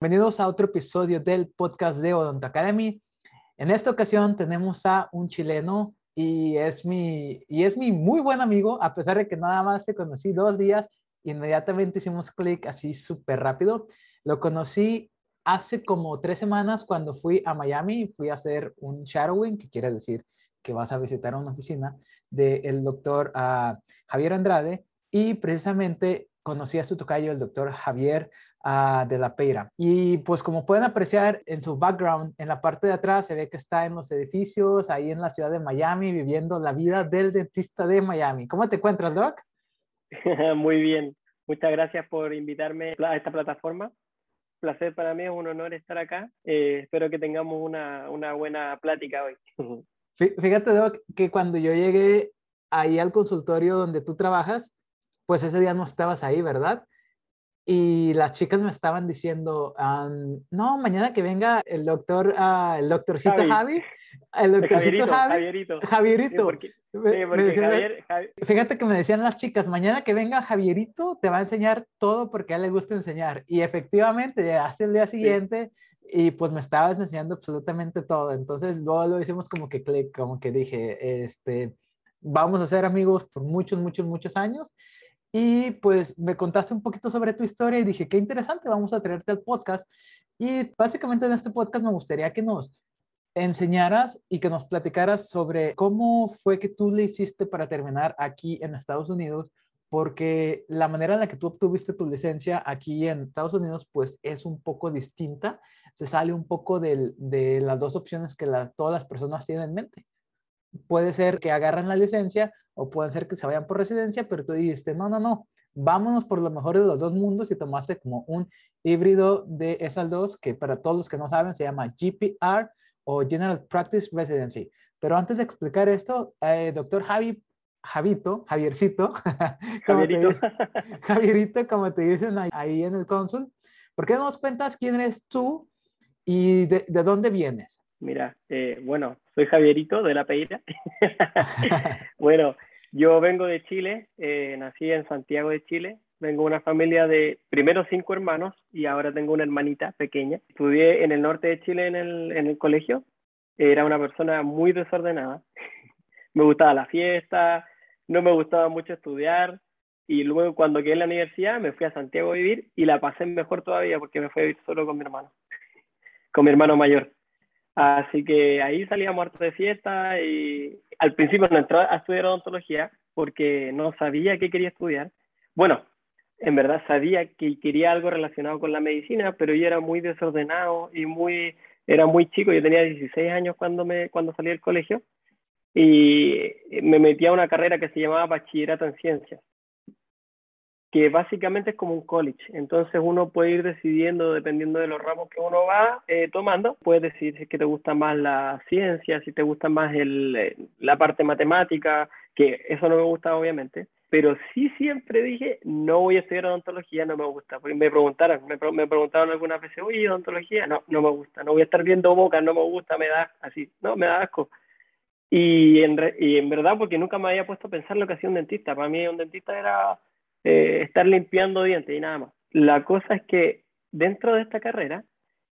Bienvenidos a otro episodio del podcast de Odont Academy. En esta ocasión tenemos a un chileno y es mi, y es mi muy buen amigo, a pesar de que nada más te conocí dos días, inmediatamente hicimos clic así súper rápido. Lo conocí hace como tres semanas cuando fui a Miami, fui a hacer un shadowing, que quiere decir que vas a visitar una oficina del doctor uh, Javier Andrade y precisamente conocí a su tocayo, el doctor Javier de la Peira. Y pues como pueden apreciar en su background, en la parte de atrás se ve que está en los edificios, ahí en la ciudad de Miami, viviendo la vida del dentista de Miami. ¿Cómo te encuentras, Doc? Muy bien. Muchas gracias por invitarme a esta plataforma. Placer para mí, es un honor estar acá. Eh, espero que tengamos una, una buena plática hoy. Fíjate, Doc, que cuando yo llegué ahí al consultorio donde tú trabajas, pues ese día no estabas ahí, ¿verdad? Y las chicas me estaban diciendo, no, mañana que venga el doctor, uh, el doctorcito Javi, el doctorcito Javi, Javierito. Javierito. Fíjate que me decían las chicas, mañana que venga Javierito te va a enseñar todo porque a él le gusta enseñar. Y efectivamente, hace el día siguiente y pues me estabas enseñando absolutamente todo. Entonces luego lo hicimos como que clic, como que dije, este, vamos a ser amigos por muchos, muchos, muchos años. Y pues me contaste un poquito sobre tu historia y dije, qué interesante, vamos a traerte al podcast. Y básicamente en este podcast me gustaría que nos enseñaras y que nos platicaras sobre cómo fue que tú le hiciste para terminar aquí en Estados Unidos, porque la manera en la que tú obtuviste tu licencia aquí en Estados Unidos, pues es un poco distinta, se sale un poco de las dos opciones que todas las personas tienen en mente puede ser que agarran la licencia o puede ser que se vayan por residencia, pero tú dijiste, no, no, no, vámonos por lo mejor de los dos mundos y tomaste como un híbrido de esas dos, que para todos los que no saben se llama GPR o General Practice Residency. Pero antes de explicar esto, eh, doctor Javi, Javito, Javiercito, Javierito. Javierito, como te dicen ahí en el cónsul, ¿por qué no nos cuentas quién eres tú y de, de dónde vienes? Mira, eh, bueno, soy Javierito de La Peira. bueno, yo vengo de Chile, eh, nací en Santiago de Chile. Vengo de una familia de primero cinco hermanos y ahora tengo una hermanita pequeña. Estudié en el norte de Chile en el, en el colegio. Era una persona muy desordenada. me gustaba la fiesta, no me gustaba mucho estudiar. Y luego cuando quedé en la universidad me fui a Santiago a vivir y la pasé mejor todavía porque me fui a vivir solo con mi hermano, con mi hermano mayor. Así que ahí salíamos harto de fiesta y al principio no entré a estudiar odontología porque no sabía qué quería estudiar. Bueno, en verdad sabía que quería algo relacionado con la medicina, pero yo era muy desordenado y muy, era muy chico, yo tenía 16 años cuando, me, cuando salí del colegio y me metí a una carrera que se llamaba Bachillerato en Ciencias que básicamente es como un college. Entonces uno puede ir decidiendo, dependiendo de los ramos que uno va eh, tomando, puedes decidir si es que te gusta más la ciencia, si te gusta más el, eh, la parte matemática, que eso no me gusta obviamente, pero sí siempre dije, no voy a estudiar odontología, no me gusta. Porque me preguntaron, me, me preguntaron algunas veces, oye, odontología, no, no me gusta, no voy a estar viendo boca, no me gusta, me da así, no, me da asco. Y en, y en verdad, porque nunca me había puesto a pensar lo que hacía un dentista. Para mí un dentista era eh, estar limpiando dientes y nada más. La cosa es que dentro de esta carrera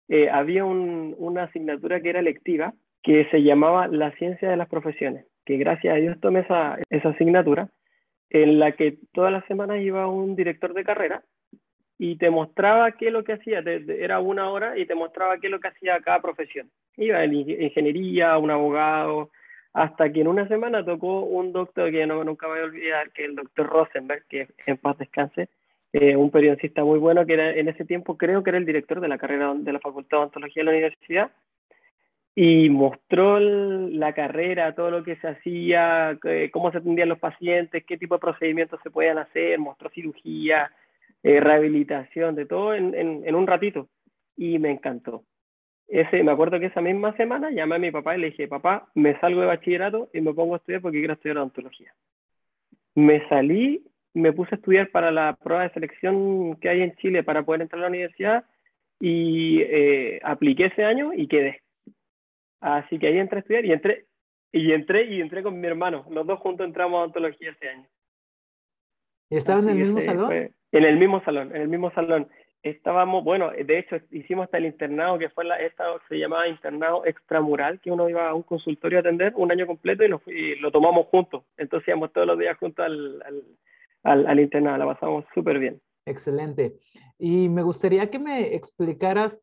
eh, había una asignatura que era electiva que se llamaba la ciencia de las profesiones, que gracias a Dios tomé esa, esa asignatura en la que todas las semanas iba un director de carrera y te mostraba qué es lo que hacía, era una hora y te mostraba qué es lo que hacía cada profesión. Iba en ingeniería, un abogado, hasta que en una semana tocó un doctor que no, nunca voy a olvidar, que es el doctor Rosenberg, que en paz descanse, eh, un periodista muy bueno que era, en ese tiempo creo que era el director de la carrera de la Facultad de Odontología de la universidad, y mostró la carrera, todo lo que se hacía, cómo se atendían los pacientes, qué tipo de procedimientos se podían hacer, mostró cirugía, eh, rehabilitación, de todo en un ratito, y me encantó ese, me acuerdo que esa misma semana llamé a mi papá y le dije, papá, me salgo de bachillerato y me pongo a estudiar porque quiero estudiar odontología. Me salí, me puse a estudiar para la prueba de selección que hay en Chile para poder entrar a la universidad y eh, apliqué ese año y quedé. Así que ahí entré a estudiar y entré, y entré y entré con mi hermano. Los dos juntos entramos a odontología ese año. ¿Y estaban en el mismo salón? en el mismo salón, en el mismo salón. Estábamos, bueno, de hecho hicimos hasta el internado que fue la, esta se llamaba internado extramural, que uno iba a un consultorio a atender un año completo y, lo tomamos juntos. Entonces íbamos todos los días juntos al, al, al, internado, la pasamos súper bien. Excelente. Y me gustaría que me explicaras,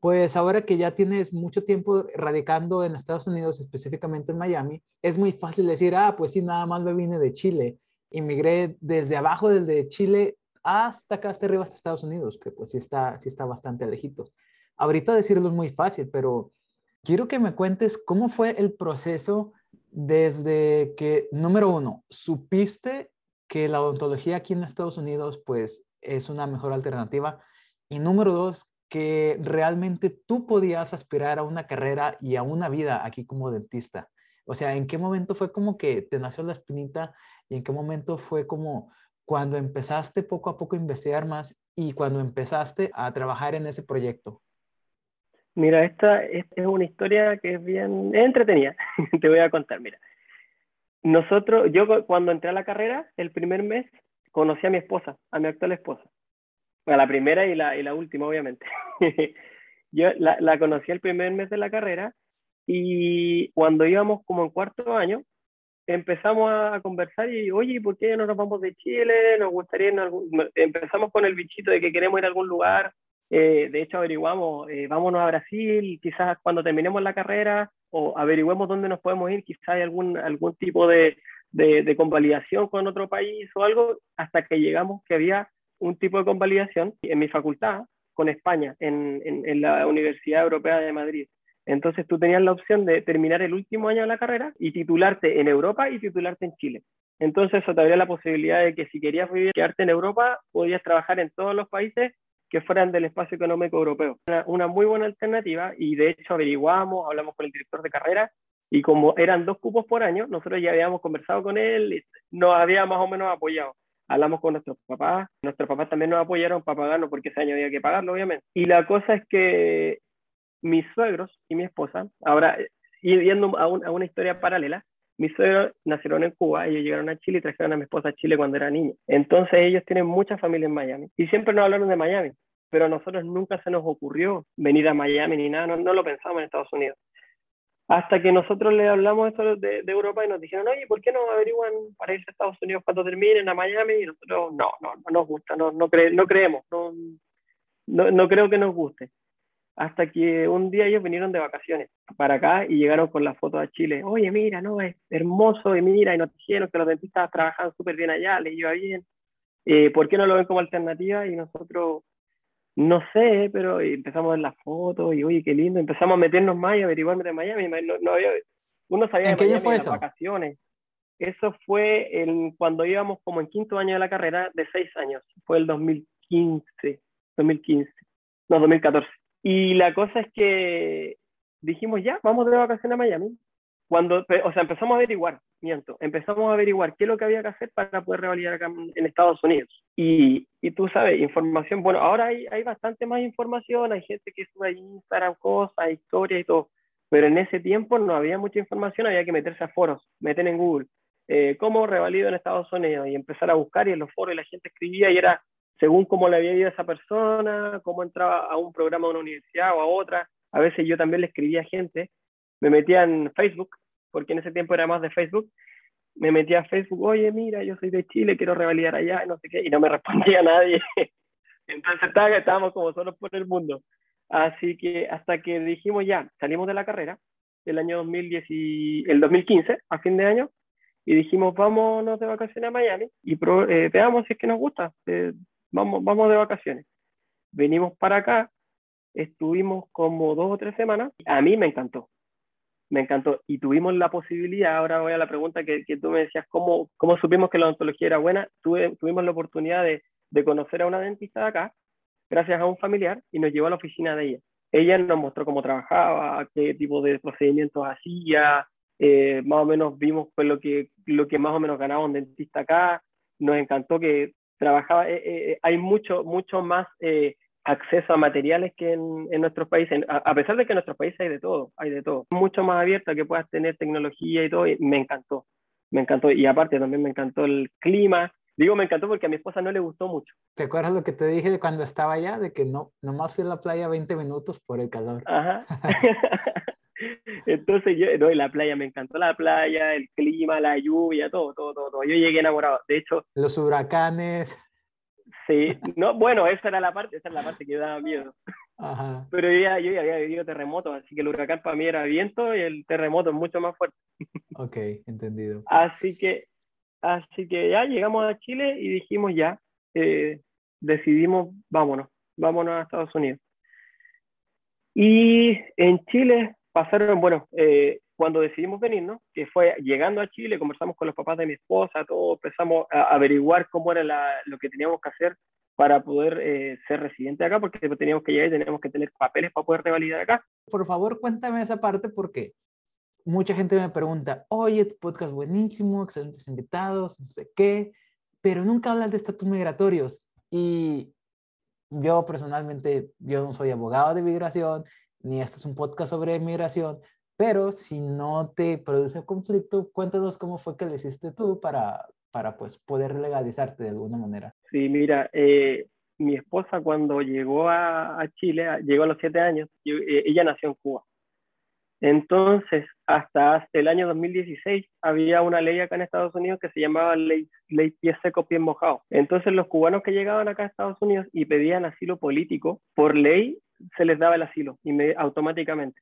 pues ahora que ya tienes mucho tiempo radicando en Estados Unidos, específicamente en Miami, es muy fácil decir, ah, pues sí, nada más me vine de Chile. Inmigré desde abajo, desde Chile hasta acá, hasta arriba, hasta Estados Unidos, que pues sí está, sí está bastante lejitos. Ahorita decirlo es muy fácil, pero quiero que me cuentes cómo fue el proceso desde que, número uno, supiste que la odontología aquí en Estados Unidos pues es una mejor alternativa y número dos, que realmente tú podías aspirar a una carrera y a una vida aquí como dentista. O sea, ¿en qué momento fue como que te nació la espinita y en qué momento fue como cuando empezaste poco a poco a investigar más y cuando empezaste a trabajar en ese proyecto? Mira, esta, es una historia que es bien entretenida. Te voy a contar, mira. Nosotros, yo cuando entré a la carrera, el primer mes, conocí a mi esposa, a mi actual esposa. A la primera y la, y la última, obviamente. yo la, la conocí el primer mes de la carrera y cuando íbamos como en cuarto año, empezamos a conversar y, oye, ¿por qué no nos vamos de Chile? Nos gustaría, en empezamos con el bichito de que queremos ir a algún lugar. Eh, de hecho, averiguamos, eh, vámonos a Brasil, quizás cuando terminemos la carrera, o averiguemos dónde nos podemos ir, quizás hay algún, algún tipo de, de, convalidación con otro país o algo, hasta que llegamos que había un tipo de convalidación en mi facultad con España, en, en la Universidad Europea de Madrid. Entonces tú tenías la opción de terminar el último año de la carrera y titularte en Europa y titularte en Chile. Entonces eso te abría la posibilidad de que si querías vivir, quedarte en Europa, podías trabajar en todos los países que fueran del espacio económico europeo. Una, una muy buena alternativa y de hecho averiguamos, hablamos con el director de carrera y como eran dos cupos por año, nosotros ya habíamos conversado con él, y nos había más o menos apoyado. Hablamos con nuestros papás, nuestros papás también nos apoyaron para pagarlo porque ese año había que pagarlo, obviamente. Y la cosa es que mis suegros y mi esposa, ahora, yendo a, a una historia paralela, mis suegros nacieron en Cuba, ellos llegaron a Chile y trajeron a mi esposa a Chile cuando era niña. Entonces ellos tienen mucha familia en Miami y siempre nos hablaron de Miami, pero a nosotros nunca se nos ocurrió venir a Miami ni nada, no, lo pensamos en Estados Unidos. Hasta que nosotros le hablamos esto de, Europa y nos dijeron, oye, ¿por qué no averiguan para irse a Estados Unidos cuando terminen a Miami? Y nosotros, no, no, no nos gusta, no, no, no creemos, no, no, no creo que nos guste hasta que un día ellos vinieron de vacaciones para acá y llegaron con la foto a Chile. Oye, mira, no, es hermoso, y mira, y nos dijeron que los dentistas trabajan súper bien allá, les iba bien. Eh, ¿Por qué no lo ven como alternativa? Y nosotros, no sé, pero empezamos a ver las fotos y, oye, qué lindo, empezamos a meternos más y averiguar de Miami. No, había, uno sabía ¿En de Miami fue las vacaciones. Eso fue el, cuando íbamos como en quinto año de la carrera de seis años. Fue el 2015, 2015, no, 2014. Y la cosa es que dijimos, ya, vamos de vacaciones a Miami. Cuando, o sea, empezamos a averiguar, miento, empezamos a averiguar qué es lo que había que hacer para poder revalidar acá en Estados Unidos. Y, y tú sabes, información, bueno, ahora hay, hay bastante más información, hay gente que sube a Instagram cosas, historias y todo, pero en ese tiempo no había mucha información, había que meterse a foros, meter en Google, eh, cómo revalido en Estados Unidos y empezar a buscar y en los foros la gente escribía y era según cómo le había ido a esa persona, cómo entraba a un programa de una universidad o a otra. A veces yo también le escribía a gente, me metía en Facebook, porque en ese tiempo era más de Facebook, me metía a Facebook, oye, mira, yo soy de Chile, quiero revalidar allá, no sé qué, y no me respondía nadie. Entonces estábamos como solos por el mundo. Así que hasta que dijimos ya, salimos de la carrera, el año 2010 y, el 2015, a fin de año, y dijimos, vámonos de vacaciones a Miami y eh, veamos si es que nos gusta. Eh, vamos, vamos de vacaciones. Venimos para acá, estuvimos como dos o tres semanas, a mí me encantó, me encantó. Y tuvimos la posibilidad, ahora voy a la pregunta que, que tú me decías, ¿cómo, ¿cómo supimos que la odontología era buena? Tuve, tuvimos la oportunidad de, de conocer a una dentista de acá, gracias a un familiar, y nos llevó a la oficina de ella. Ella nos mostró cómo trabajaba, qué tipo de procedimientos hacía, eh, más o menos vimos pues, lo, que, lo que más o menos ganaba un dentista acá. Nos encantó que trabajaba, eh, eh, hay mucho, mucho más eh, acceso a materiales que en, en nuestros países, a, pesar de que en nuestros países hay de todo, hay de todo, mucho más abierto que puedas tener tecnología y todo, y me encantó, me encantó, y aparte también me encantó el clima, Digo, me encantó porque a mi esposa no le gustó mucho. ¿Te acuerdas lo que te dije cuando estaba allá? De que no, nomás fui a la playa 20 minutos por el calor. Ajá. Entonces yo, no, la playa, me encantó la playa, el clima, la lluvia, todo, todo, todo, todo. Yo llegué enamorado. De hecho... Los huracanes. Sí, no, bueno, esa era la parte, esa era la parte que daba miedo. Ajá. Pero yo ya, yo ya había vivido terremotos, así que el huracán para mí era viento y el terremoto es mucho más fuerte. Ok, entendido. Así que, así que ya llegamos a Chile y dijimos ya, eh, decidimos, vámonos, vámonos a Estados Unidos. Y en Chile pasaron, bueno, eh, cuando decidimos venir, ¿no? Que fue llegando a Chile, conversamos con los papás de mi esposa, todo, empezamos a averiguar cómo era lo que teníamos que hacer para poder eh, ser residente acá, porque teníamos que llegar y teníamos que tener papeles para poder revalidar acá. Por favor, cuéntame esa parte porque mucha gente me pregunta, oye, tu podcast buenísimo, excelentes invitados, no sé qué, pero nunca hablas de estatus migratorios. Y yo personalmente, yo no soy abogado de migración, ni este es un podcast sobre migración, pero si no te produce conflicto, cuéntanos cómo fue que lo hiciste tú para, para pues, poder legalizarte de alguna manera. Sí, mira, eh, mi esposa cuando llegó a, a Chile, llegó a los siete años, eh, ella nació en Cuba. Entonces, hasta el año 2016 había una ley acá en Estados Unidos que se llamaba ley, ley pie seco, pie mojado. Entonces, los cubanos que llegaban acá a Estados Unidos y pedían asilo político, por ley se les daba el asilo automáticamente.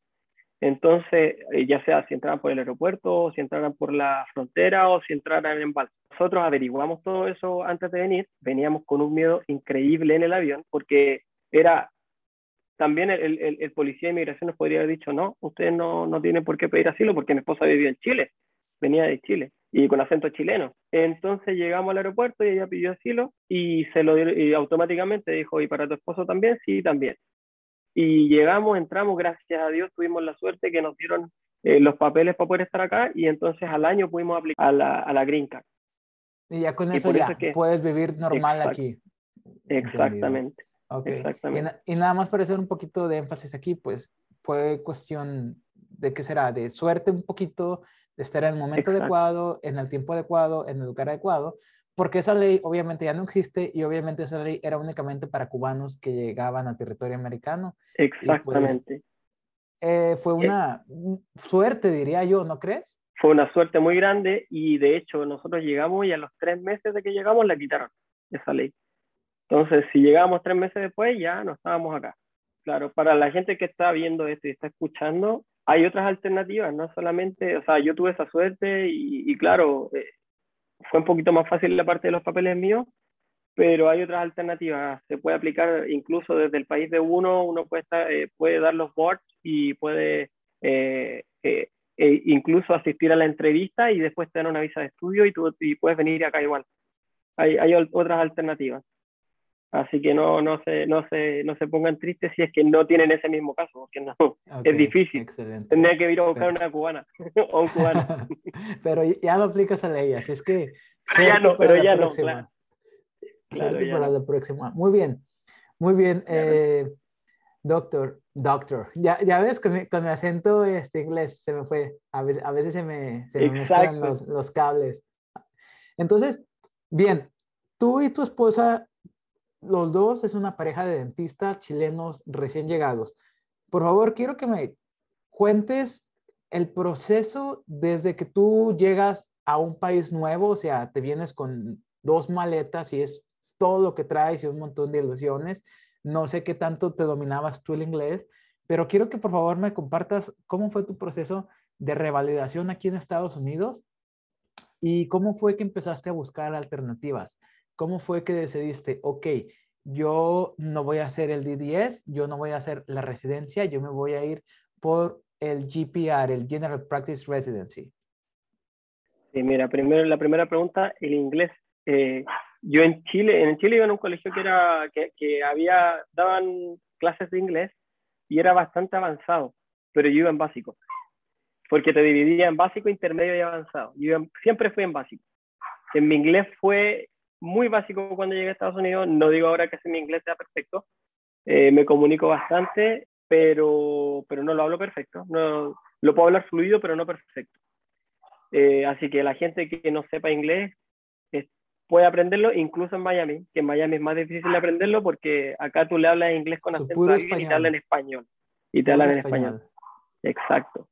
Entonces, eh, ya sea si entraran por el aeropuerto, si entraran por la frontera o si entraran en balsa. Nosotros averiguamos todo eso antes de venir, veníamos con un miedo increíble en el avión porque era también el, el, el, policía de inmigración nos podría haber dicho, no, ustedes no, no tienen por qué pedir asilo porque mi esposa vivía en Chile, venía de Chile y con acento chileno. Entonces llegamos al aeropuerto y ella pidió asilo y se lo y automáticamente dijo, ¿y para tu esposo también? Sí, también. Y llegamos, entramos, gracias a Dios tuvimos la suerte que nos dieron eh, los papeles para poder estar acá y entonces al año pudimos aplicar a la, a la Green Card. Y ya con eso ya puedes vivir normal aquí. Exactamente. Okay. Y, nada más para hacer un poquito de énfasis aquí, pues fue cuestión de qué será, de suerte un poquito, de estar en el momento adecuado, en el tiempo adecuado, en el lugar adecuado, porque esa ley obviamente ya no existe y obviamente esa ley era únicamente para cubanos que llegaban al territorio americano. Pues, Exactamente. eh, fue una suerte, diría yo, ¿no crees? Fue una suerte muy grande y de hecho nosotros llegamos y a los tres meses de que llegamos la quitaron, esa ley. Entonces, si llegábamos tres meses después, ya no estábamos acá. Claro, para la gente que está viendo esto y está escuchando, hay otras alternativas, no solamente, o sea, yo tuve esa suerte y, claro, eh, fue un poquito más fácil la parte de los papeles míos, pero hay otras alternativas. Se puede aplicar incluso desde el país de uno, uno puede, eh, puede dar los boards y puede eh, incluso asistir a la entrevista y después tener una visa de estudio y, tú, puedes venir acá igual. Hay otras alternativas. Así que no, no, se, no, se, no se pongan tristes si es que no tienen ese mismo caso, porque no, es difícil. Tendría que ir a buscar una cubana o un cubano. pero ya no aplicas a la ley, así es que... Pero ya no, pero ya no, claro. para la próxima. Muy bien, muy bien. Eh, doctor, doctor, ya, ya ves, con mi, con mi, acento este, inglés se me fue, a veces, a veces se me, se me mezclan los, los cables. Entonces, bien, tú y tu esposa los dos es una pareja de dentistas chilenos recién llegados. Por favor, quiero que me cuentes el proceso desde que tú llegas a un país nuevo, o sea, te vienes con dos maletas y es todo lo que traes y un montón de ilusiones. No sé qué tanto te dominabas tú el inglés, pero quiero que por favor me compartas cómo fue tu proceso de revalidación aquí en Estados Unidos y cómo fue que empezaste a buscar alternativas. ¿Cómo fue que decidiste, ok, yo no voy a hacer el DDS, yo no voy a hacer la residencia, yo me voy a ir por el GPR, el General Practice Residency? Sí, mira, primero la primera pregunta, el inglés. Eh, yo en Chile, en Chile iba en un colegio que era que, que, había daban clases de inglés y era bastante avanzado, pero yo iba en básico, porque te dividía en básico, intermedio y avanzado. Yo siempre fui en básico. En mi inglés fue muy básico cuando llegué a Estados Unidos. No digo ahora que mi inglés sea perfecto. Eh, me comunico bastante, pero, pero no lo hablo perfecto. No, lo puedo hablar fluido, pero no perfecto. Eh, así que la gente que no sepa inglés, puede aprenderlo incluso en Miami, que en Miami es más difícil aprenderlo porque acá tú le hablas inglés con acento y te hablan en español. Y te hablan en español. Exacto.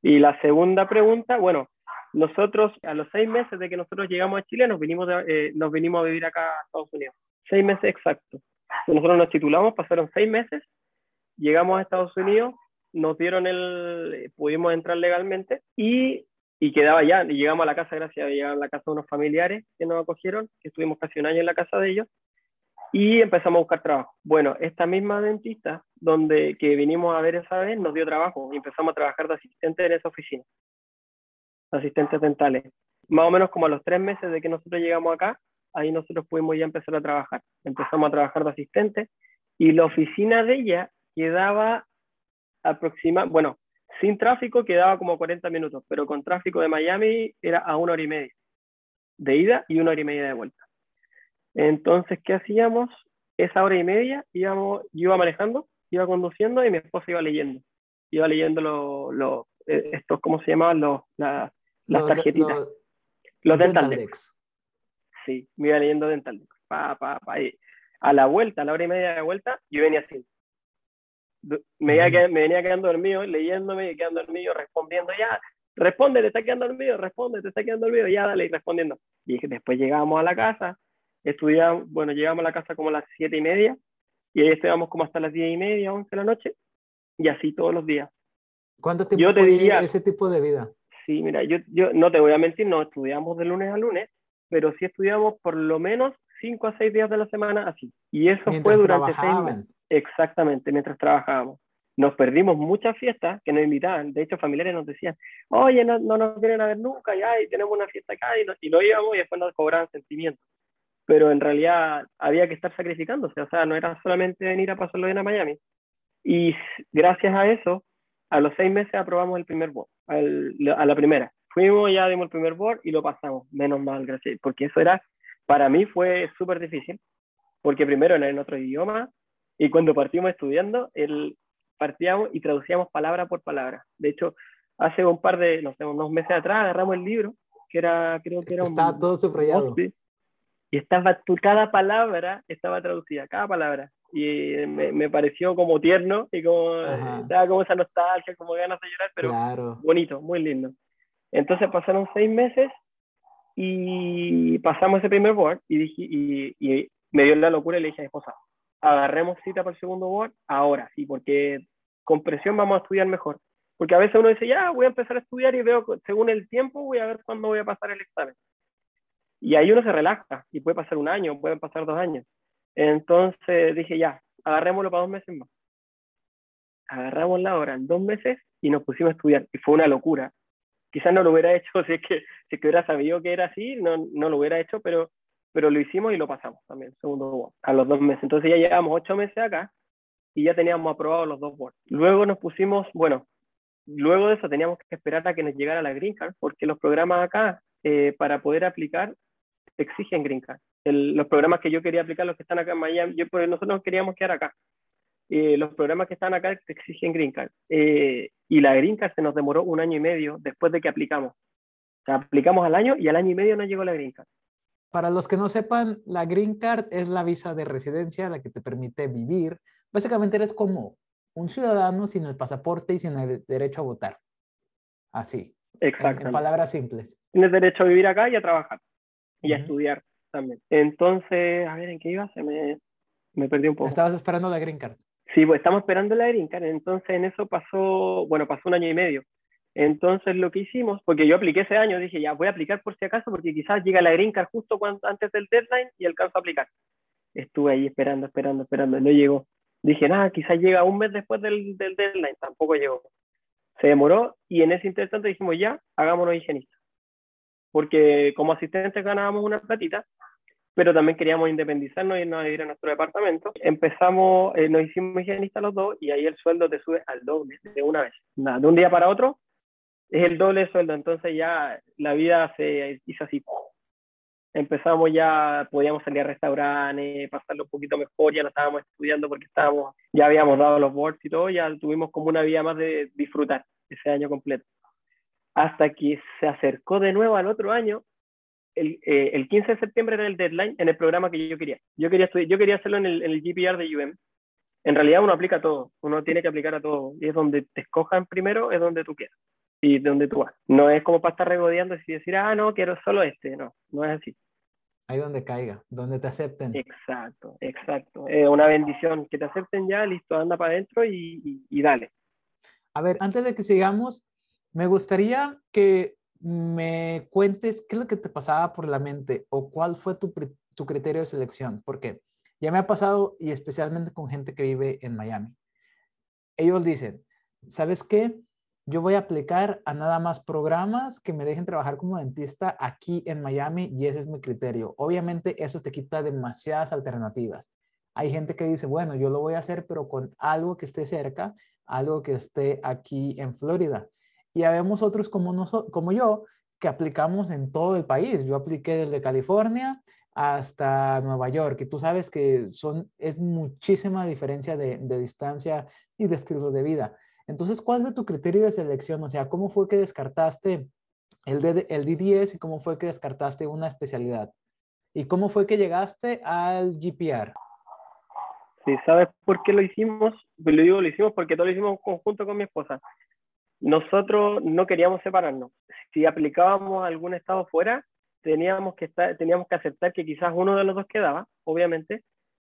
Y la segunda pregunta, bueno, nosotros a los seis meses de que nosotros llegamos a Chile nos vinimos, eh, nos vinimos a vivir acá a Estados Unidos. Seis meses exactos. Nosotros nos titulamos, pasaron seis meses, llegamos a Estados Unidos, nos dieron el, pudimos entrar legalmente y y quedaba ya, y llegamos a la casa, gracias a a la casa de unos familiares que nos acogieron, que estuvimos casi un año en la casa de ellos, y empezamos a buscar trabajo. Bueno, esta misma dentista, donde que vinimos a ver esa vez, nos dio trabajo y empezamos a trabajar de asistente en esa oficina, asistentes dentales. Más o menos como a los tres meses de que nosotros llegamos acá, ahí nosotros pudimos ya empezar a trabajar. Empezamos a trabajar de asistente y la oficina de ella quedaba aproximadamente, bueno, sin tráfico quedaba como 40 minutos, pero con tráfico de Miami era a una hora y media de ida y una hora y media de vuelta. Entonces, ¿qué hacíamos? Esa hora y media íbamos, yo iba manejando, iba conduciendo y mi esposa iba leyendo. Iba leyendo los, lo, eh, estos, ¿cómo se llamaban? Tarjetitas. Los, dental, decks. Sí, me iba leyendo dental decks. Pa, pa, pa, a la vuelta, a la hora y media de vuelta, yo venía así me, me venía quedando dormido, leyéndome y quedando dormido, respondiendo ya, responde, te está quedando dormido, responde, te está quedando dormido, ya dale, y respondiendo. Y después llegamos a la casa, estudiamos, bueno, llegamos a la casa como a las siete y media, y ahí estudiamos como hasta las diez y media, once de la noche, y así todos los días. ¿Cuánto tiempo yo te diría, ese tipo de vida? Sí, mira, yo, yo no te voy a mentir, no estudiamos de lunes a lunes, pero sí estudiamos por lo menos cinco a seis días de la semana así. Y eso fue durante seis meses. Exactamente, mientras trabajábamos. Nos perdimos muchas fiestas que nos invitaban. De hecho, familiares nos decían, oye, no, no nos vienen a ver nunca, ya, y tenemos una fiesta acá, y, y lo íbamos y después nos cobraban sentimientos. Pero en realidad había que estar sacrificándose, o sea, no era solamente venir a pasarlo bien a Miami. Y gracias a eso, a los seis meses aprobamos el primer board, a la primera. Fuimos, ya dimos el primer board y lo pasamos, menos mal, gracias, porque eso era, para mí fue súper difícil, porque primero era en otro idioma, y cuando partimos estudiando, el, partíamos y traducíamos palabra por palabra. De hecho, hace un par de, no sé, unos meses atrás agarramos el libro, que era, creo que era un... Estaba todo subrayado. Y estaba, cada palabra estaba traducida, cada palabra. Y me, me pareció como tierno y como, estaba como esa nostalgia, como ganas de llorar, pero bonito, muy lindo. Entonces pasaron seis meses y pasamos ese primer board y, dije, y, y me dio la locura y le dije a mi esposa, agarremos cita para el segundo board ahora, sí, porque con presión vamos a estudiar mejor. Porque a veces uno dice, ya, voy a empezar a estudiar y veo, según el tiempo, voy a ver cuándo voy a pasar el examen. Y ahí uno se relaja y puede pasar un año, pueden pasar dos años. Entonces dije, ya, agarrémoslo para dos meses más. Agarramos la hora en dos meses y nos pusimos a estudiar. Y fue una locura. Quizás no lo hubiera hecho si es que, si es hubiera sabido que era así, no, no lo hubiera hecho, pero pero lo hicimos y lo pasamos también, segundo board, a los dos meses. Entonces ya llevamos ocho meses acá y ya teníamos aprobados los dos boards. Luego nos pusimos, bueno, luego de eso teníamos que esperar a que nos llegara la Green Card, porque los programas acá, eh, para poder aplicar, exigen Green Card. los programas que yo quería aplicar, los que están acá en Miami, yo, pues, nosotros queríamos quedar acá. Eh, los programas que están acá exigen Green Card. Eh, y la Green Card se nos demoró un año y medio después de que aplicamos. O sea, aplicamos al año y al año y medio no llegó la Green Card. Para los que no sepan, la Green Card es la visa de residencia, la que te permite vivir. Básicamente eres como un ciudadano sin el pasaporte y sin el derecho a votar. Así. Exacto. En, palabras simples. Tienes derecho a vivir acá y a trabajar. Y a estudiar también. Entonces, a ver, ¿en qué iba? Se me, me perdí un poco. Estabas esperando la Green Card. Sí, pues estamos esperando la Green Card. Entonces, en eso pasó, bueno, pasó un año y medio. Entonces lo que hicimos, porque yo apliqué ese año, dije, ya voy a aplicar por si acaso, porque quizás llega la Green Card justo antes del deadline y alcanzo a aplicar. Estuve ahí esperando, esperando, esperando, no llegó. Dije, nada, quizás llega un mes después del, del deadline, tampoco llegó. Se demoró y en ese instante dijimos, ya, hagámonos higienistas. Porque como asistentes ganábamos una platita, pero también queríamos independizarnos y irnos a vivir a nuestro departamento. Empezamos, eh, nos hicimos higienistas los dos y ahí el sueldo te sube al doble de una vez. Nada, de un día para otro es el doble sueldo, entonces ya la vida se hizo así. Empezamos ya, podíamos salir a restaurantes, pasarlo un poquito mejor, ya no estábamos estudiando porque estábamos, ya habíamos dado los boards y todo, ya tuvimos como una vida más de disfrutar ese año completo. Hasta que se acercó de nuevo al otro año el, eh, el, 15 de septiembre era el deadline en el programa que yo quería. Yo quería, yo quería hacerlo en el, en el GPR de UM. En realidad uno aplica todo, uno tiene que aplicar a todo. Y es donde te escojan primero, es donde tú quieras y donde tú vas. No es como para estar regodeando y decir, ah, no, quiero solo este. No, no es así. Ahí donde caiga, donde te acepten. Exacto, exacto. Es una bendición que te acepten ya, listo, anda para adentro y, y, dale. A ver, antes de que sigamos, me gustaría que me cuentes qué es lo que te pasaba por la mente o cuál fue tu, tu criterio de selección. Porque ya me ha pasado y especialmente con gente que vive en Miami. Ellos dicen, ¿sabes qué? yo voy a aplicar a nada más programas que me dejen trabajar como dentista aquí en Miami y ese es mi criterio. Obviamente eso te quita demasiadas alternativas. Hay gente que dice, bueno, yo lo voy a hacer, pero con algo que esté cerca, algo que esté aquí en Florida. Y habemos otros como, nosotros, como yo que aplicamos en todo el país. Yo apliqué desde California hasta Nueva York y tú sabes que son, es muchísima diferencia de, de distancia y de estilo de vida. Entonces, ¿cuál fue tu criterio de selección? O sea, ¿cómo fue que descartaste el, D el D10 y cómo fue que descartaste una especialidad? ¿Y cómo fue que llegaste al GPR? Sí, ¿sabes por qué lo hicimos? Lo digo, lo hicimos porque todo lo hicimos conjunto con mi esposa. Nosotros no queríamos separarnos. Si aplicábamos a algún estado fuera, teníamos que, estar, teníamos que aceptar que quizás uno de los dos quedaba, obviamente,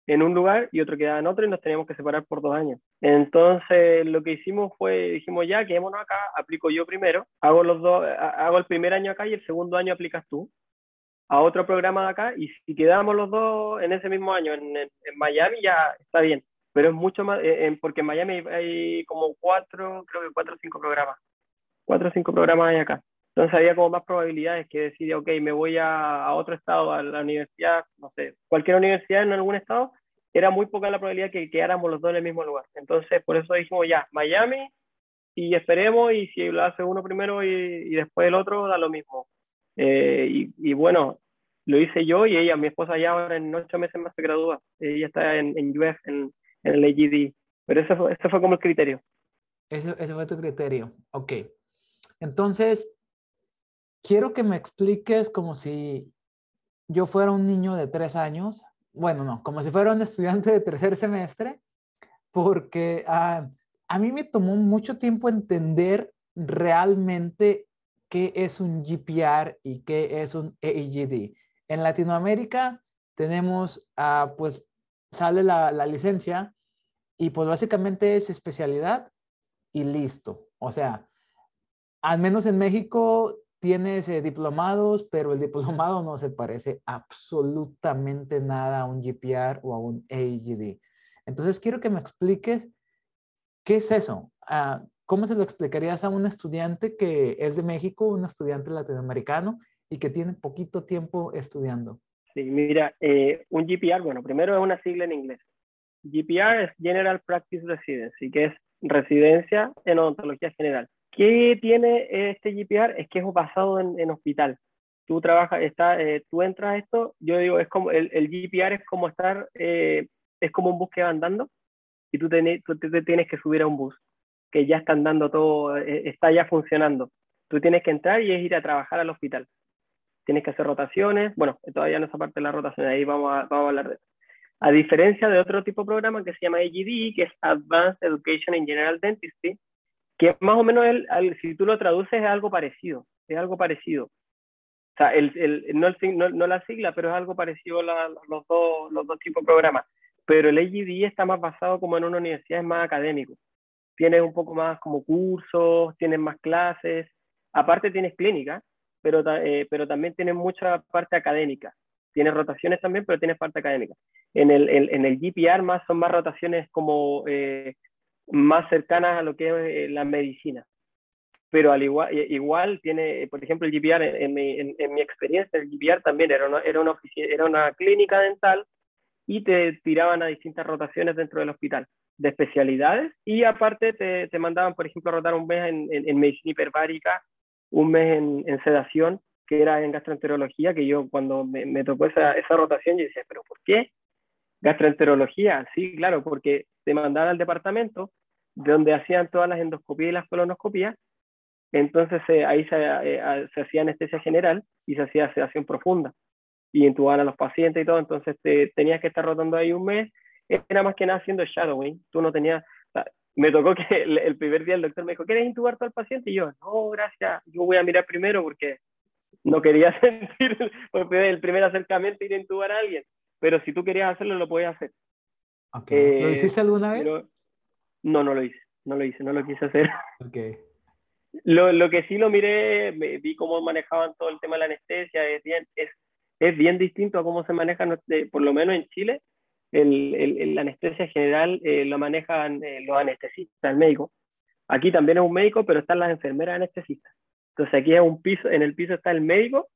en un lugar y otro quedaba en otro y nos teníamos que separar por dos años. Entonces lo que hicimos fue, dijimos ya, quedémonos acá, aplico yo primero, hago los dos, hago el primer año acá y el segundo año aplicas tú a otro programa acá y si quedamos los dos en ese mismo año en, Miami ya está bien, pero es mucho más, eh, porque en Miami hay, como cuatro, creo que cuatro o cinco programas, cuatro o cinco programas hay acá. Entonces había como más probabilidades que decir, ok, me voy a, a, otro estado, a la universidad, no sé, cualquier universidad en algún estado, era muy poca la probabilidad que quedáramos los dos en el mismo lugar. Entonces, por eso dijimos ya, Miami, y esperemos, y si lo hace uno primero y, y después el otro, da lo mismo. Eh, y, y, bueno, lo hice yo y ella, mi esposa ya ahora en ocho meses más se gradúa. Ella está en, en UF, en, el AGD. Pero ese fue, fue como el criterio. Ese, ese fue tu criterio. Ok. Entonces, quiero que me expliques como si yo fuera un niño de tres años, bueno, no, como si fuera un estudiante de tercer semestre, porque ah, a mí me tomó mucho tiempo entender realmente qué es un GPR y qué es un AEGD. En Latinoamérica tenemos, uh, pues, sale la, la licencia y pues básicamente es especialidad y listo. O sea, al menos en México tienes eh, diplomados, pero el diplomado no se parece absolutamente nada a un GPR o a un AGD. Entonces, quiero que me expliques qué es eso. Ah, ¿Cómo se lo explicarías a un estudiante que es de México, un estudiante latinoamericano y que tiene poquito tiempo estudiando? Sí, mira, eh, un GPR, bueno, primero es una sigla en inglés. GPR es General Practice Residency, que es residencia en odontología general. ¿Qué tiene este GPR? Es que es basado en, hospital. Tú trabajas, está, eh, tú entras a esto, yo digo, es como, el, el GPR es como estar, eh, es como un bus que va andando y tú, tú te, tienes que subir a un bus que ya está andando todo, eh, está ya funcionando. Tú tienes que entrar y es ir a trabajar al hospital. Tienes que hacer rotaciones, bueno, todavía no es aparte de la rotación, ahí vamos a, vamos a hablar de eso. A diferencia de otro tipo de programa que se llama AGD, que es Advanced Education in General Dentistry, que más o menos, el, si tú lo traduces, es algo parecido, es algo parecido. O sea, el, el, no, el, no, la sigla, pero es algo parecido a los, dos, los dos tipos de programas. Pero el AGD está más basado como en una universidad, es más académico. Tienes un poco más como cursos, tienes más clases, aparte tienes clínica, pero, eh, pero también tienes mucha parte académica. Tienes rotaciones también, pero tienes parte académica. En el, en el GPR más son más rotaciones como eh, más cercanas a lo que es eh, la medicina. Pero al igual, igual tiene, por ejemplo, el GPR, en, mi, en, mi experiencia, el GPR también era una, era, una era una clínica dental y te tiraban a distintas rotaciones dentro del hospital de especialidades y aparte te, te mandaban, por ejemplo, a rotar un mes en, en, medicina hiperbárica, un mes en, sedación, que era en gastroenterología, que yo cuando me, me tocó esa, esa rotación, yo decía, pero ¿por qué? Gastroenterología, sí, claro, porque te mandaban al departamento de donde hacían todas las endoscopías y las colonoscopías, Entonces ahí se, se, hacía anestesia general y se hacía sedación profunda. Y intubaban a los pacientes y todo, entonces te, tenías que estar rotando ahí un mes, era más que nada haciendo shadowing, tú no tenías, me tocó que el, primer día el doctor me dijo, ¿quieres intubar todo al paciente? Y yo, no, gracias, yo voy a mirar primero porque no quería sentir el primer acercamiento ir a intubar a alguien, pero si tú querías hacerlo, lo podías hacer. Okay. ¿Lo eh, hiciste alguna vez? no, no lo hice, no lo hice, no lo quise hacer. Okay. Lo, lo que sí lo miré, vi cómo manejaban todo el tema de la anestesia, es bien, es, es bien distinto a cómo se maneja, por lo menos en Chile, el, el, la anestesia general eh, lo manejan eh, los anestesistas, el médico. Aquí también es un médico, pero están las enfermeras anestesistas. Entonces aquí es un piso, en el piso está el médico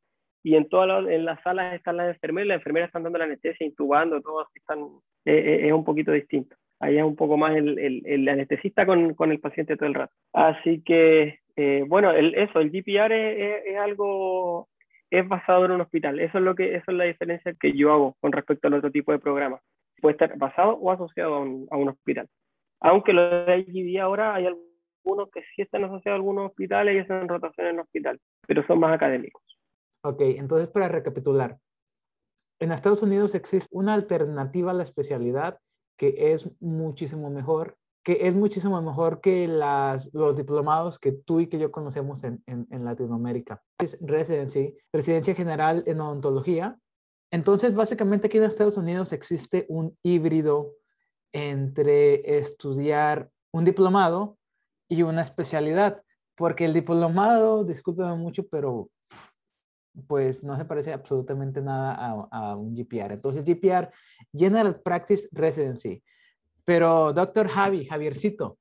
y en todas en las salas están las enfermeras, las enfermeras están dando la anestesia, intubando, todo están, eh, es un poquito distinto. Ahí es un poco más el, el, el anestesista con, con, el paciente todo el rato. Así que, bueno, el, eso, el GPR es, es, algo, es basado en un hospital. Eso es, lo que, eso es la diferencia que yo hago con respecto al otro tipo de programas puede estar basado o asociado a un, a un hospital. Aunque lo de IGD ahora hay algunos que sí están asociados a algunos hospitales y hacen rotaciones en hospital, pero son más académicos. Ok, entonces para recapitular, en Estados Unidos existe una alternativa a la especialidad que es muchísimo mejor, que es muchísimo mejor que las, los diplomados que tú y que yo conocemos en, en, en Latinoamérica. Es residencia, residencia general en odontología, entonces, básicamente aquí en Estados Unidos existe un híbrido entre estudiar un diplomado y una especialidad, porque el diplomado, discúlpeme mucho, pero pues no se parece absolutamente nada a, un GPR. Entonces, GPR, General Practice Residency. Pero, doctor Javi, Javiercito,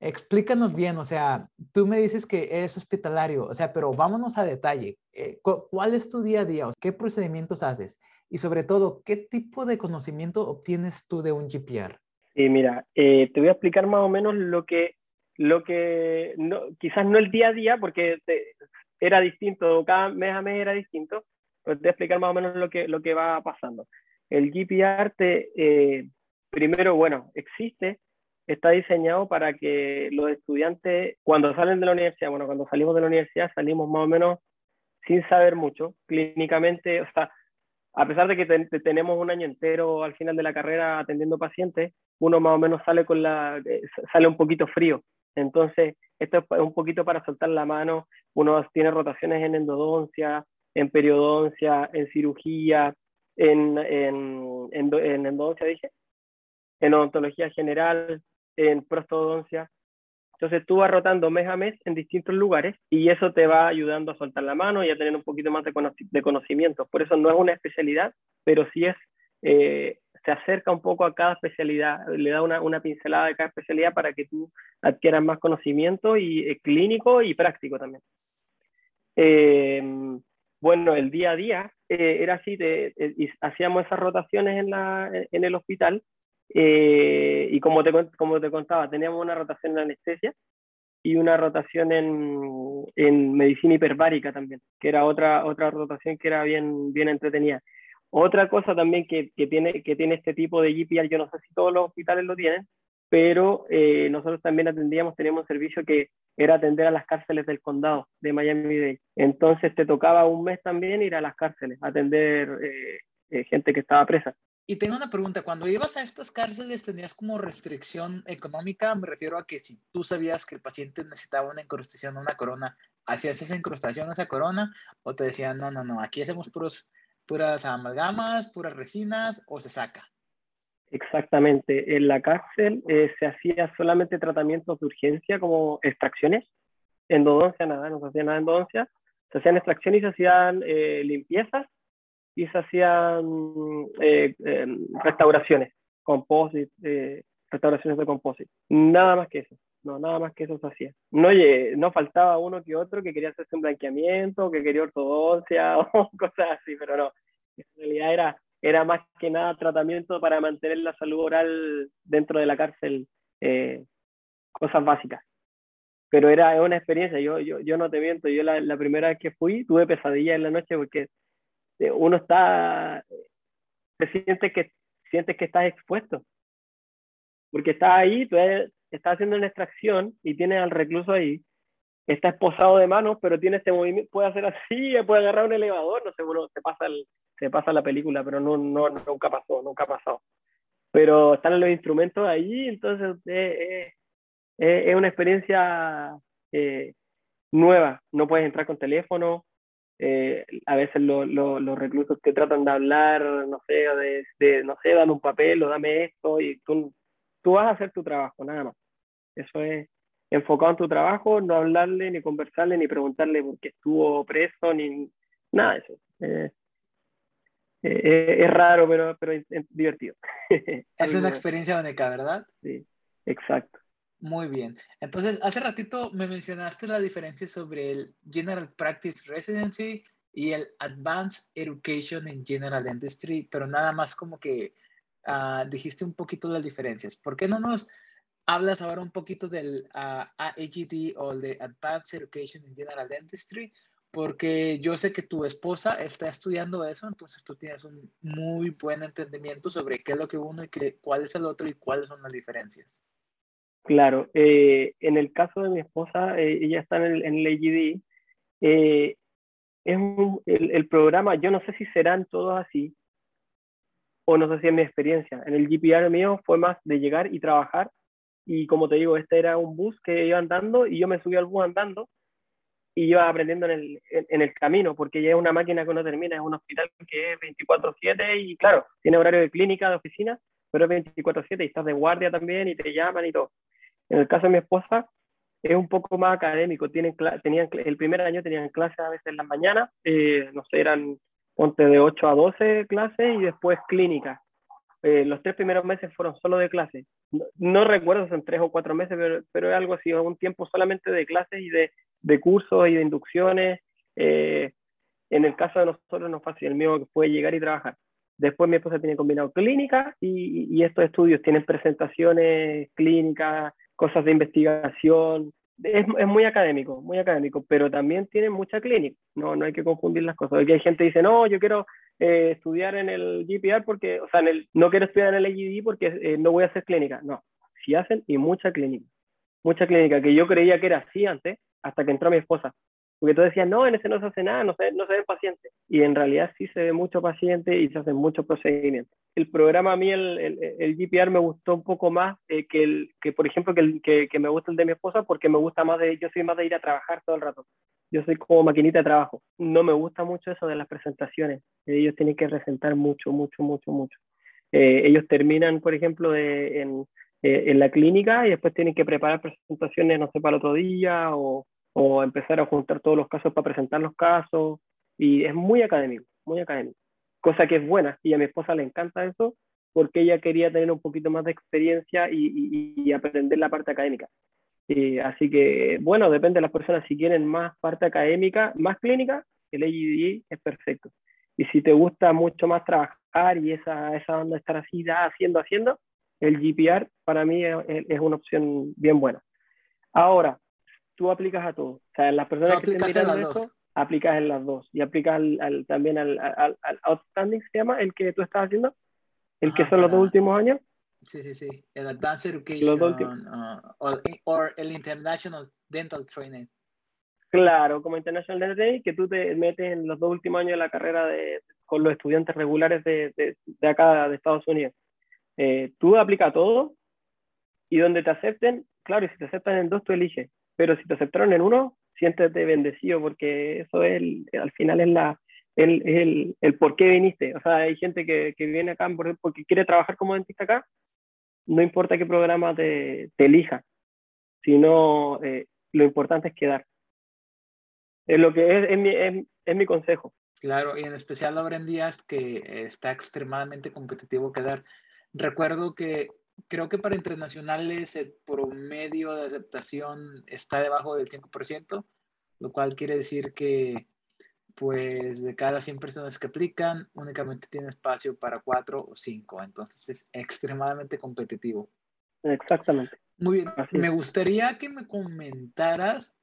explícanos bien, o sea, tú me dices que es hospitalario, o sea, pero vámonos a detalle. Eh, ¿Cuál es tu día a día? ¿Qué procedimientos haces? Y sobre todo, ¿qué tipo de conocimiento obtienes tú de un GPR? Sí, mira, eh, te voy a explicar más o menos lo que, lo que no, quizás no el día a día, porque era distinto, cada mes a mes era distinto, pero te voy a explicar más o menos lo que, lo que va pasando. El GPR te, eh, primero, bueno, existe, está diseñado para que los estudiantes, cuando salen de la universidad, bueno, cuando salimos de la universidad, salimos más o menos sin saber mucho, clínicamente, o sea, a pesar de que tenemos un año entero al final de la carrera atendiendo pacientes, uno más o menos sale, con la, eh, sale un poquito frío. Entonces, esto es un poquito para soltar la mano. Uno tiene rotaciones en endodoncia, en periodoncia, en cirugía, en, en, en endodoncia, dije, en odontología general, en prostodoncia. Entonces tú vas rotando mes a mes en distintos lugares y eso te va ayudando a soltar la mano y a tener un poquito más de, conocimiento. Por eso no es una especialidad, pero sí es, eh, se acerca un poco a cada especialidad, le da una, una pincelada de cada especialidad para que tú adquieras más conocimiento y eh, clínico y práctico también. Em, bueno, el día a día eh, era así, hacíamos esas rotaciones en, la, en el hospital eh, y como te, como te contaba, teníamos una rotación en anestesia y una rotación en, en, medicina hiperbárica también, que era otra, otra rotación que era bien, bien entretenida. Otra cosa también que, que tiene, que tiene este tipo de GPR, yo no sé si todos los hospitales lo tienen, pero eh, nosotros también atendíamos, teníamos un servicio que era atender a las cárceles del condado de Miami-Dade. Entonces te tocaba un mes también ir a las cárceles, atender eh, gente que estaba presa. Y tengo una pregunta, cuando ibas a estas cárceles tenías como restricción económica, me refiero a que si tú sabías que el paciente necesitaba una incrustación, una corona, ¿hacías esa incrustación, esa corona? ¿O te decían, no, no, no, aquí hacemos puros, puras amalgamas, puras resinas, o se saca? Exactamente, en la cárcel eh, se hacía solamente tratamientos de urgencia como extracciones, endodoncia nada, no se hacía nada endodoncia, se hacían extracciones y se hacían eh, limpiezas y se hacían eh, em, restauraciones, composite, restauraciones de composite. Nada más que eso, no, nada más que eso se hacía. No, no faltaba uno que otro que quería hacerse un blanqueamiento, que quería ortodoncia o cosas así, pero no, en realidad era, era más que nada tratamiento para mantener la salud oral dentro de la cárcel, eh, cosas básicas. Pero era una experiencia, yo, yo, yo no te miento, yo la, la primera vez que fui tuve pesadillas en la noche porque este, uno está, se siente que, sientes que estás expuesto. Porque estás ahí, tú estás haciendo una extracción y tienes al recluso ahí, está esposado de manos, pero tiene este movimiento, puede hacer así, puede agarrar un elevador, no sé, bueno, se pasa, el, se pasa la película, pero no, no, nunca pasó, nunca ha pasado. Pero están los instrumentos ahí, entonces eh, eh, es una experiencia eh, nueva, no puedes entrar con teléfono, a veces los reclusos te tratan de hablar, no sé, de, de, no sé, dame un papel o dame esto, y tú, tú vas a hacer tu trabajo, nada más. Eso es, enfocado en tu trabajo, no hablarle, ni conversarle, ni preguntarle por qué estuvo preso, ni nada de eso. Eh, eh, es raro, pero, pero es, divertido. es una experiencia única, ¿verdad? Sí, exacto. Muy bien. Entonces, hace ratito me mencionaste la diferencia sobre el General Practice Residency y el Advanced Education in General Dentistry, pero nada más como que uh, dijiste un poquito las diferencias. ¿Por qué no nos hablas ahora un poquito del uh, o de Advanced Education in General Dentistry, porque yo sé que tu esposa está estudiando eso, entonces tú tienes un muy buen entendimiento sobre qué es lo que uno y qué, cuál es el otro y cuáles son las diferencias. Claro, eh, en el caso de mi esposa, eh, ella está en el, en el AGD, eh, es el, el, programa, yo no sé si serán todos así, o no sé si es mi experiencia. En el GPR mío fue más de llegar y trabajar y como te digo, este era un bus que iba andando y yo me subí al bus andando y iba aprendiendo en el, en, el camino, porque ya es una máquina que no termina, es un hospital que es 24/7 y claro, tiene horario de clínica, de oficina, pero es 24/7 y estás de guardia también y te llaman y todo. En el caso de mi esposa, es un poco más académico. Tienen, tenían, el primer año tenían clases a veces en las mañanas, eh, no sé, eran ponte de 8 a 12 clases y después clínica. Eh, los tres primeros meses fueron solo de clases no, recuerdo, son tres o cuatro meses, pero, pero es algo así, un tiempo solamente de clases y de, de cursos y de inducciones. Eh, en el caso de nosotros no fue así, el mío puede llegar y trabajar. Después mi esposa tiene combinado clínica y, y estos estudios tienen presentaciones clínicas, cosas de investigación, es, es, muy académico, muy académico, pero también tiene mucha clínica, no, no hay que confundir las cosas, porque hay gente que dice, no, yo quiero eh, estudiar en el GPR porque, o sea, no quiero estudiar en el AGD porque eh, no voy a hacer clínica, no, sí hacen y mucha clínica, mucha clínica, que yo creía que era así antes, hasta que entró mi esposa, porque tú decías, no, en ese no se hace nada, no se, no se ven pacientes. Y en realidad sí se ve mucho paciente y se hacen muchos procedimientos. El programa a mí, el, el, el GPR, me gustó un poco más eh, que, el, que, por ejemplo, que, el, que, que, me gusta el de mi esposa, porque me gusta más de, yo soy más de ir a trabajar todo el rato. Yo soy como maquinita de trabajo. No me gusta mucho eso de las presentaciones. Ellos tienen que presentar mucho, mucho, mucho, mucho. Eh, ellos terminan, por ejemplo, de, en, eh, en la clínica y después tienen que preparar presentaciones, no sé, para el otro día o o empezar a juntar todos los casos para presentar los casos, y es muy académico, muy académico, cosa que es buena, y a mi esposa le encanta eso, porque ella quería tener un poquito más de experiencia y, y, aprender la parte académica. así que, bueno, depende de las personas, si quieren más parte académica, más clínica, el AGD es perfecto. Y si te gusta mucho más trabajar y esa, esa onda estar así, haciendo, haciendo, el GPR para mí es una opción bien buena. Ahora, tú aplicas a todo. O sea, las personas que te miran eso, aplicas en las dos. Y aplicas al, también al, al, Outstanding, se llama, el que tú estás haciendo, el que son los dos últimos años. Sí, sí, sí. El Advanced Education o, el International Dental Training. Claro, como International Dental Training, que tú te metes en los dos últimos años de la carrera de, con los estudiantes regulares de, de, de acá, de Estados Unidos. Eh, tú aplicas todo y donde te acepten, claro, y si te aceptan en dos, tú eliges pero si te aceptaron en uno, siéntete bendecido porque eso es al final es la, el, el, el, por qué viniste. O sea, hay gente que, que viene acá porque quiere trabajar como dentista acá, no importa qué programa te, te elija, sino eh, lo importante es quedar. Es lo que es, es, mi, es, es mi consejo. Claro, y en especial ahora en días que está extremadamente competitivo quedar. Recuerdo que creo que para internacionales el promedio de aceptación está debajo del 5%, lo cual quiere decir que pues de cada 100 personas que aplican, únicamente tiene espacio para 4 o 5, entonces es extremadamente competitivo. Exactamente. Muy bien, me gustaría que me comentaras,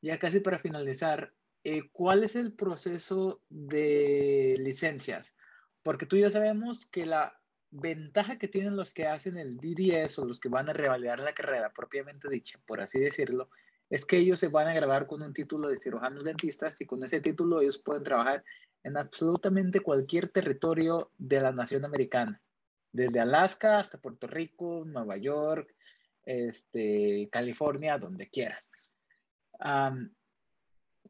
ya casi para finalizar, eh, cuál es el proceso de licencias, porque tú ya sabemos que la ventaja que tienen los que hacen el DDS o los que van a revalidar la carrera propiamente dicha, por así decirlo, es que ellos se van a grabar con un título de cirujanos dentistas y con ese título ellos pueden trabajar en absolutamente cualquier territorio de la nación americana, desde Alaska hasta Puerto Rico, Nueva York, este, California, donde quieran.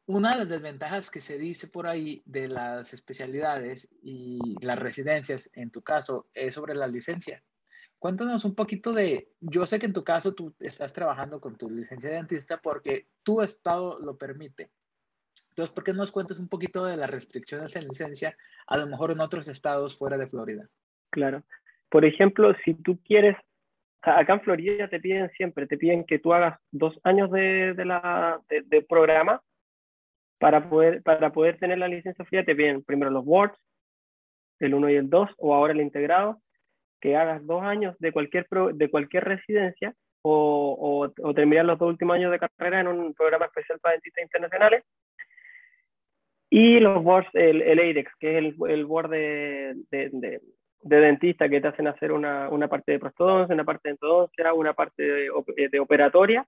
Una de las desventajas que se dice por ahí de las especialidades y las residencias, en tu caso, es sobre la licencia. Cuéntanos un poquito de, yo sé que en tu caso tú estás trabajando con tu licencia de dentista porque tu estado lo permite. Entonces, ¿por qué nos cuentas un poquito de las restricciones en licencia, a lo mejor en otros estados fuera de Florida? Claro. Por ejemplo, si tú quieres, acá en Florida te piden siempre, te piden que tú hagas dos años de, de de, programa para poder, para poder tener la licencia fría, te piden primero los boards, el 1 y el 2, o ahora el integrado, que hagas dos años de cualquier, de cualquier residencia o, o, terminar los dos últimos años de carrera en un programa especial para dentistas internacionales. Y los boards, el, el AIDEX, que es el, el board de, de, de, dentista que te hacen hacer una, una parte de prostodoncia, una parte de entodoncia, una parte de, de, operatoria,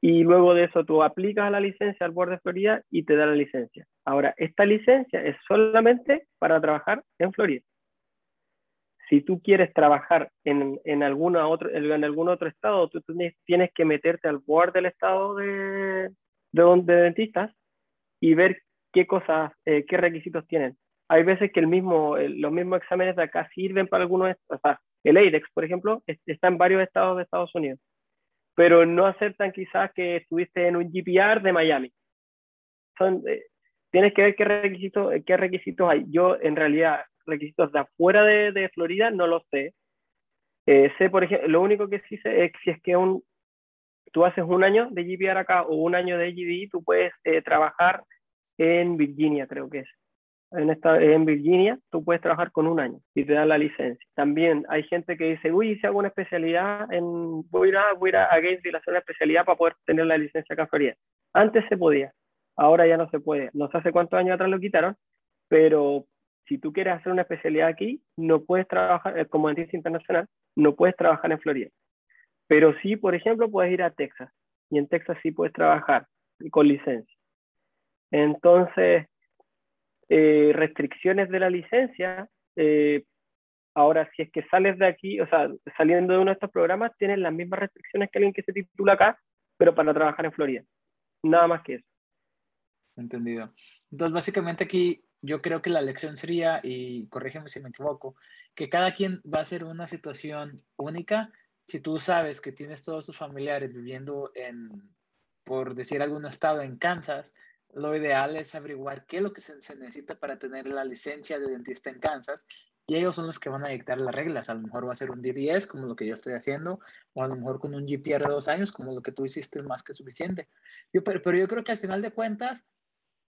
y luego de eso tú aplicas a la licencia al board de Florida y te da la licencia. Ahora, esta licencia es solamente para trabajar en Florida si tú quieres trabajar en, en, alguna otro, en algún otro estado, tú tienes que meterte al board del estado de, de, de dentistas y ver qué cosas, eh, qué requisitos tienen. Hay veces que el mismo, los mismos exámenes de acá sirven para algunos, o sea, el AIDEX, por ejemplo, está en varios estados de Estados Unidos, pero no aceptan quizás que estuviste en un GPR de Miami. Eh, tienes que ver qué requisitos, qué requisitos hay. Yo, en realidad, requisitos de afuera de, de Florida, no lo sé. Eh, sé, por ejemplo, lo único que sí sé es que si es que un, tú haces un año de GPR acá o un año de GD, tú puedes eh, trabajar en Virginia, creo que es. En, esta, en Virginia tú puedes trabajar con un año y te dan la licencia. También hay gente que dice, uy, si hago una especialidad, en, voy a ir a, voy a, a Gainesville a hacer una especialidad para poder tener la licencia en Florida. Antes se podía, ahora ya no se puede. No sé hace cuántos años atrás lo quitaron, pero si tú quieres hacer una especialidad aquí, no puedes trabajar, eh, como dentista internacional, no puedes trabajar en Florida. Pero sí, por ejemplo, puedes ir a Texas y en Texas sí puedes trabajar con licencia. Entonces, eh, restricciones de la licencia, eh, ahora si es que sales de aquí, o sea, saliendo de uno de estos programas, tienes las mismas restricciones que alguien que se titula acá, pero para trabajar en Florida. Nada más que eso. Entendido. Entonces, básicamente aquí yo creo que la lección sería, y corrígeme si me equivoco, que cada quien va a ser una situación única. Si tú sabes que tienes todos tus familiares viviendo en, por decir algún estado, en Kansas, lo ideal es averiguar qué es lo que se, necesita para tener la licencia de dentista en Kansas y ellos son los que van a dictar las reglas. A lo mejor va a ser un D10 como lo que yo estoy haciendo, o a lo mejor con un GPR de dos años como lo que tú hiciste más que suficiente. Yo, pero, pero yo creo que al final de cuentas,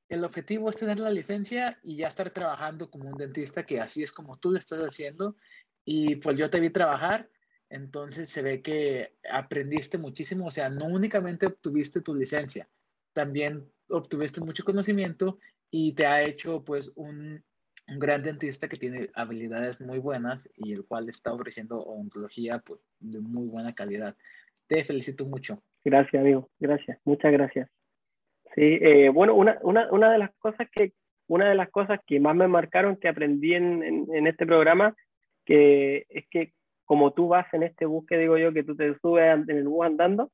el objetivo es tener la licencia y ya estar trabajando como un dentista, que así es como tú lo estás haciendo. Y pues yo te vi trabajar, entonces se ve que aprendiste muchísimo, o sea, no únicamente obtuviste tu licencia, también obtuviste mucho conocimiento y te ha hecho pues un, un gran dentista que tiene habilidades muy buenas y el cual está ofreciendo odontología pues, de muy buena calidad. Te felicito mucho. Gracias, amigo. Gracias. Muchas gracias. Sí, eh, bueno, una, una, una, de las cosas que una de las cosas que más me marcaron que aprendí en, en, este programa que es que como tú vas en este bus que digo yo que tú te subes en el bus andando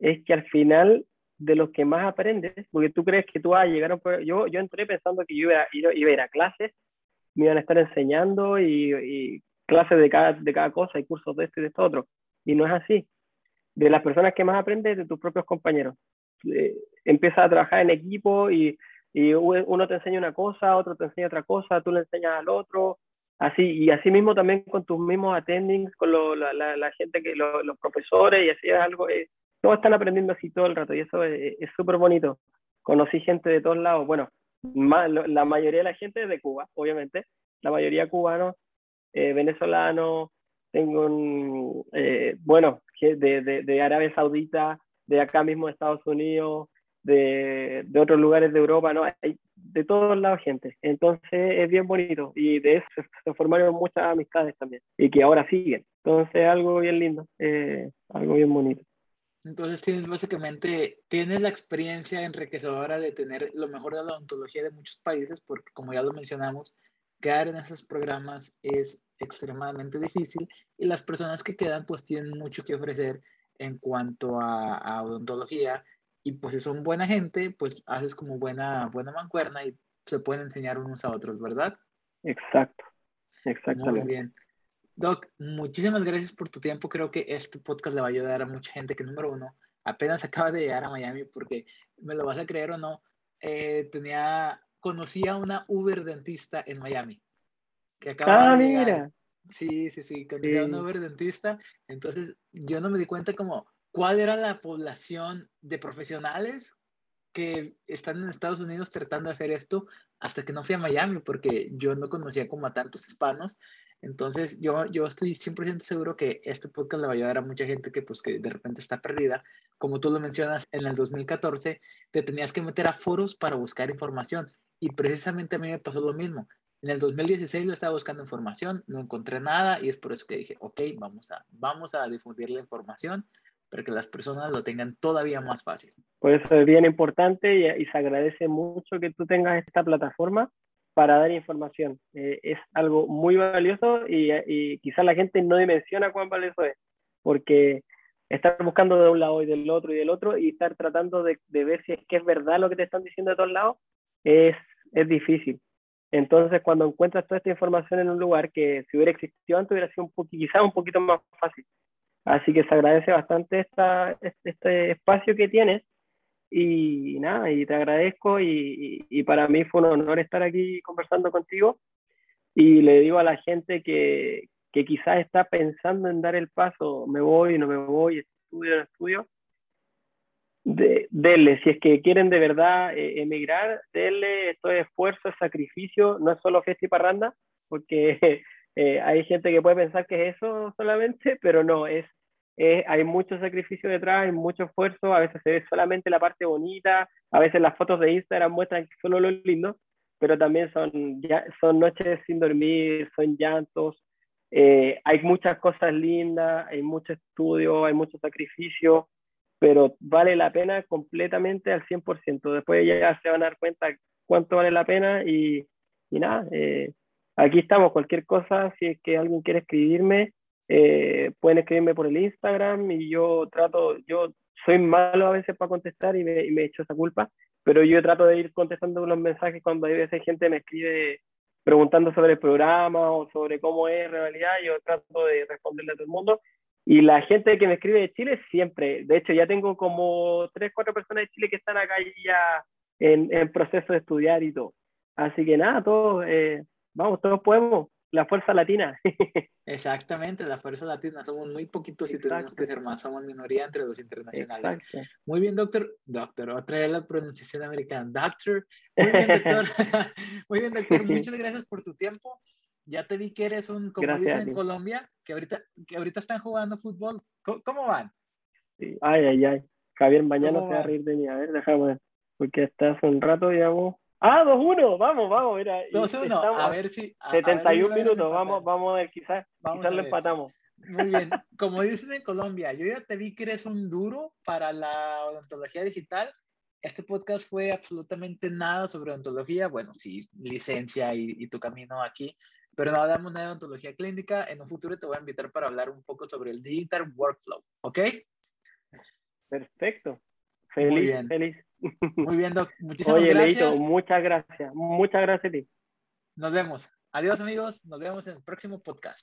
es que al final de los que más aprendes porque tú crees que tú vas a llegar a yo yo entré pensando que yo iba, iba, a ir a clases me iban a estar enseñando y, clases de cada, de cada cosa y cursos de esto y de esto otro. Y no es así. De las personas que más aprendes de tus propios compañeros. Eh, empiezas a trabajar en equipo y, y, uno te enseña una cosa, otro te enseña otra cosa, tú le enseñas al otro, así, y así mismo también con tus mismos attendings, con lo, la, la, gente, que los profesores, y así es algo, eh, todos están aprendiendo así todo el rato, y eso es súper bonito. Conocí gente de todos lados, bueno, la mayoría de la gente es de Cuba, obviamente, la mayoría cubanos, eh, venezolanos, tengo un, eh, bueno, de, de, de Arabia Saudita, de acá mismo de Estados Unidos, de, de, otros lugares de Europa, ¿no? Hay de todos lados gente. Entonces es bien bonito y de eso se formaron muchas amistades también y que ahora siguen. Entonces algo bien lindo, eh, algo bien bonito. Entonces tienes básicamente, tienes la experiencia enriquecedora de tener lo mejor de la odontología de muchos países, porque como ya lo mencionamos, quedar en esos programas es extremadamente difícil y las personas que quedan pues tienen mucho que ofrecer en cuanto a, odontología y pues si son buena gente, pues haces como buena, buena mancuerna y se pueden enseñar unos a otros, ¿verdad? Exacto, exactamente. Muy bien. Doc, muchísimas gracias por tu tiempo. Creo que este podcast le va a ayudar a mucha gente que, número uno, apenas acaba de llegar a Miami porque, me lo vas a creer o no, eh, tenía, conocí a una Uber dentista en Miami. Que acaba ah, de llegar. mira. Sí, sí, sí, conocí a una Uber dentista. Entonces, yo no me di cuenta como cuál era la población de profesionales que están en Estados Unidos tratando de hacer esto hasta que no fui a Miami, porque yo no conocía como a tantos hispanos entonces, yo, yo estoy 100% seguro que este podcast le va a ayudar a mucha gente que, pues, que de repente está perdida. Como tú lo mencionas, en el 2014 te tenías que meter a foros para buscar información. Y precisamente a mí me pasó lo mismo. En el 2016 lo estaba buscando información, no encontré nada y es por eso que dije, ok, vamos a, vamos a difundir la información para que las personas lo tengan todavía más fácil. Por eso es bien importante y, y se agradece mucho que tú tengas esta plataforma para dar información. Eh, es algo muy valioso y, y quizás la gente no dimensiona cuán valioso es, porque estar buscando de un lado y del otro y del otro y estar tratando de, ver si es que es verdad lo que te están diciendo de todos lados es, es difícil. Entonces, cuando encuentras toda esta información en un lugar que si hubiera existido antes hubiera sido un quizás un poquito más fácil. Así que se agradece bastante este, este espacio que tienes y nada, y te agradezco y, y, para mí fue un honor estar aquí conversando contigo. Y le digo a la gente que, que quizás está pensando en dar el paso, me voy, no me voy, estudio, no estudio, de, denle, si es que quieren de verdad eh, emigrar, denle, esto es esfuerzo, es sacrificio, no es solo fiesta y parranda, porque eh, hay gente que puede pensar que es eso solamente, pero no, es hay mucho sacrificio detrás, hay mucho esfuerzo, a veces se ve solamente la parte bonita, a veces las fotos de Instagram muestran solo lo lindo, pero también son, ya, son noches sin dormir, son llantos, eh, hay muchas cosas lindas, hay mucho estudio, hay mucho sacrificio, pero vale la pena completamente al 100%. Después ya se van a dar cuenta cuánto vale la pena y, y nada, eh, aquí estamos, cualquier cosa, si es que alguien quiere escribirme, eh, pueden escribirme por el Instagram y yo trato, yo soy malo a veces para contestar y me, y me echo esa culpa, pero yo trato de ir contestando los mensajes cuando hay veces gente me escribe preguntando sobre el programa o sobre cómo es realidad, yo trato de responderle a todo el mundo. Y la gente que me escribe de Chile siempre, de hecho ya tengo como tres, cuatro personas de Chile que están acá ya en, en proceso de estudiar y todo. Así que nada, todos, eh, vamos, todos podemos la fuerza latina. Exactamente, la fuerza latina. Somos muy poquitos y tenemos que ser más. Somos minoría entre los internacionales. Muy bien, doctor. Doctor, otra vez la pronunciación americana. Doctor. Muy bien, doctor. muy bien, doctor. Muchas gracias por tu tiempo. Ya te vi que eres un, como dicen en Colombia, que ahorita, que ahorita están jugando fútbol. ¿Cómo, van? Ay, ay, ay. Javier, mañana se va a reír de mí. A ver, déjame ver. Porque hasta hace un rato, digamos, Ah, 2-1, vamos, vamos, mira. 2-1, a ver si. 71 minutos, vamos, vamos a ver, quizás, quizás lo empatamos. Muy bien, como dicen en Colombia, yo ya te vi que eres un duro para la odontología digital. Este podcast fue absolutamente nada sobre odontología, bueno, sí, licencia y, y tu camino aquí, pero no hablamos nada de odontología clínica. En un futuro te voy a invitar para hablar un poco sobre el digital workflow, ¿ok? Perfecto. Feliz, feliz. Muy bien, Doc. Muchísimas Oye, gracias. Leito, muchas gracias. Muchas gracias ti. Nos vemos. Adiós, amigos. Nos vemos en el próximo podcast.